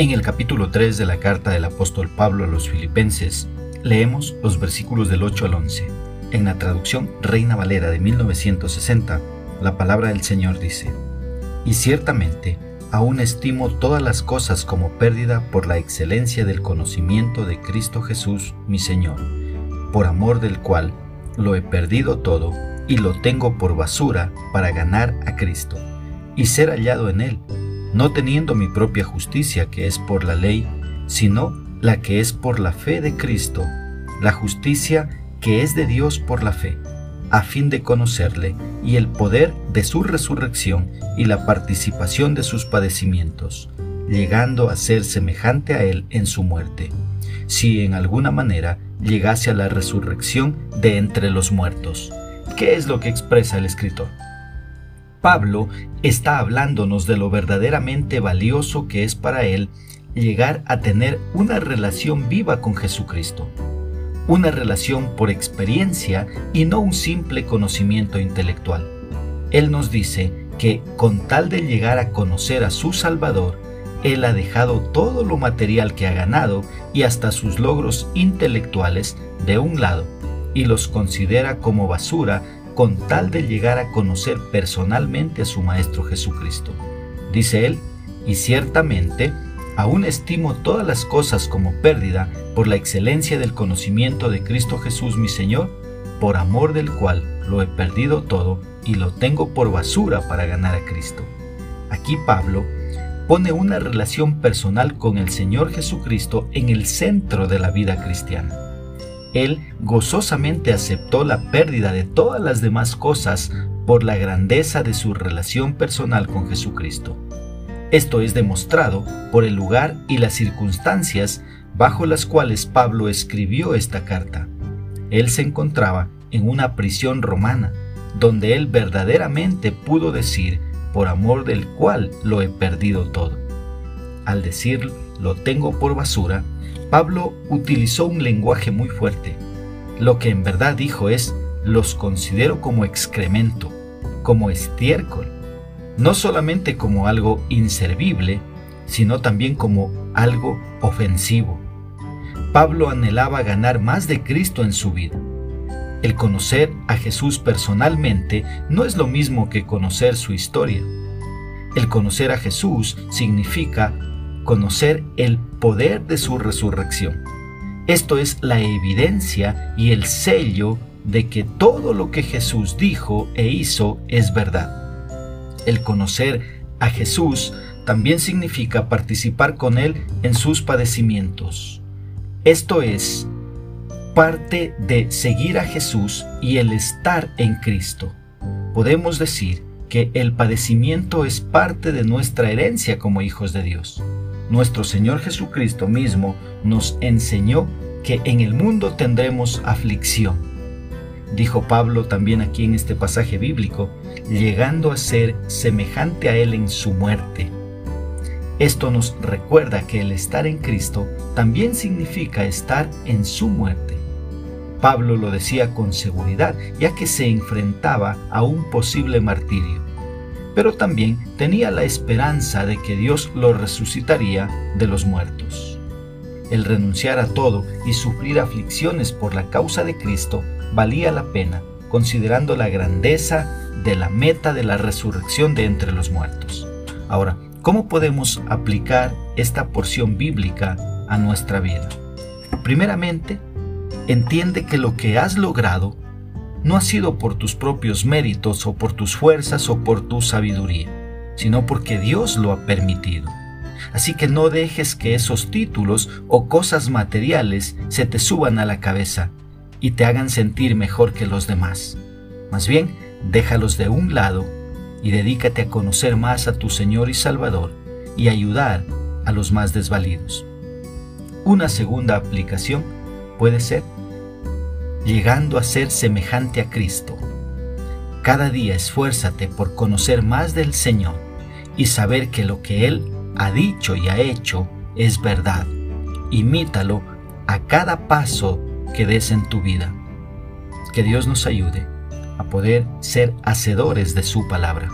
En el capítulo 3 de la carta del apóstol Pablo a los filipenses, leemos los versículos del 8 al 11. En la traducción Reina Valera de 1960, la palabra del Señor dice, Y ciertamente, aún estimo todas las cosas como pérdida por la excelencia del conocimiento de Cristo Jesús, mi Señor, por amor del cual lo he perdido todo y lo tengo por basura para ganar a Cristo y ser hallado en Él no teniendo mi propia justicia que es por la ley, sino la que es por la fe de Cristo, la justicia que es de Dios por la fe, a fin de conocerle y el poder de su resurrección y la participación de sus padecimientos, llegando a ser semejante a él en su muerte, si en alguna manera llegase a la resurrección de entre los muertos. ¿Qué es lo que expresa el escritor? Pablo está hablándonos de lo verdaderamente valioso que es para él llegar a tener una relación viva con Jesucristo, una relación por experiencia y no un simple conocimiento intelectual. Él nos dice que con tal de llegar a conocer a su Salvador, Él ha dejado todo lo material que ha ganado y hasta sus logros intelectuales de un lado y los considera como basura con tal de llegar a conocer personalmente a su Maestro Jesucristo. Dice él, y ciertamente, aún estimo todas las cosas como pérdida por la excelencia del conocimiento de Cristo Jesús mi Señor, por amor del cual lo he perdido todo y lo tengo por basura para ganar a Cristo. Aquí Pablo pone una relación personal con el Señor Jesucristo en el centro de la vida cristiana él gozosamente aceptó la pérdida de todas las demás cosas por la grandeza de su relación personal con Jesucristo. Esto es demostrado por el lugar y las circunstancias bajo las cuales Pablo escribió esta carta. Él se encontraba en una prisión romana, donde él verdaderamente pudo decir, por amor del cual lo he perdido todo. Al decir, lo tengo por basura, Pablo utilizó un lenguaje muy fuerte. Lo que en verdad dijo es, los considero como excremento, como estiércol, no solamente como algo inservible, sino también como algo ofensivo. Pablo anhelaba ganar más de Cristo en su vida. El conocer a Jesús personalmente no es lo mismo que conocer su historia. El conocer a Jesús significa conocer el poder de su resurrección. Esto es la evidencia y el sello de que todo lo que Jesús dijo e hizo es verdad. El conocer a Jesús también significa participar con Él en sus padecimientos. Esto es parte de seguir a Jesús y el estar en Cristo. Podemos decir que el padecimiento es parte de nuestra herencia como hijos de Dios nuestro Señor Jesucristo mismo nos enseñó que en el mundo tendremos aflicción. Dijo Pablo también aquí en este pasaje bíblico, llegando a ser semejante a Él en su muerte. Esto nos recuerda que el estar en Cristo también significa estar en su muerte. Pablo lo decía con seguridad, ya que se enfrentaba a un posible martirio pero también tenía la esperanza de que Dios lo resucitaría de los muertos. El renunciar a todo y sufrir aflicciones por la causa de Cristo valía la pena, considerando la grandeza de la meta de la resurrección de entre los muertos. Ahora, ¿cómo podemos aplicar esta porción bíblica a nuestra vida? Primeramente, entiende que lo que has logrado no ha sido por tus propios méritos o por tus fuerzas o por tu sabiduría, sino porque Dios lo ha permitido. Así que no dejes que esos títulos o cosas materiales se te suban a la cabeza y te hagan sentir mejor que los demás. Más bien, déjalos de un lado y dedícate a conocer más a tu Señor y Salvador y ayudar a los más desvalidos. Una segunda aplicación puede ser llegando a ser semejante a Cristo. Cada día esfuérzate por conocer más del Señor y saber que lo que Él ha dicho y ha hecho es verdad. Imítalo a cada paso que des en tu vida. Que Dios nos ayude a poder ser hacedores de su palabra.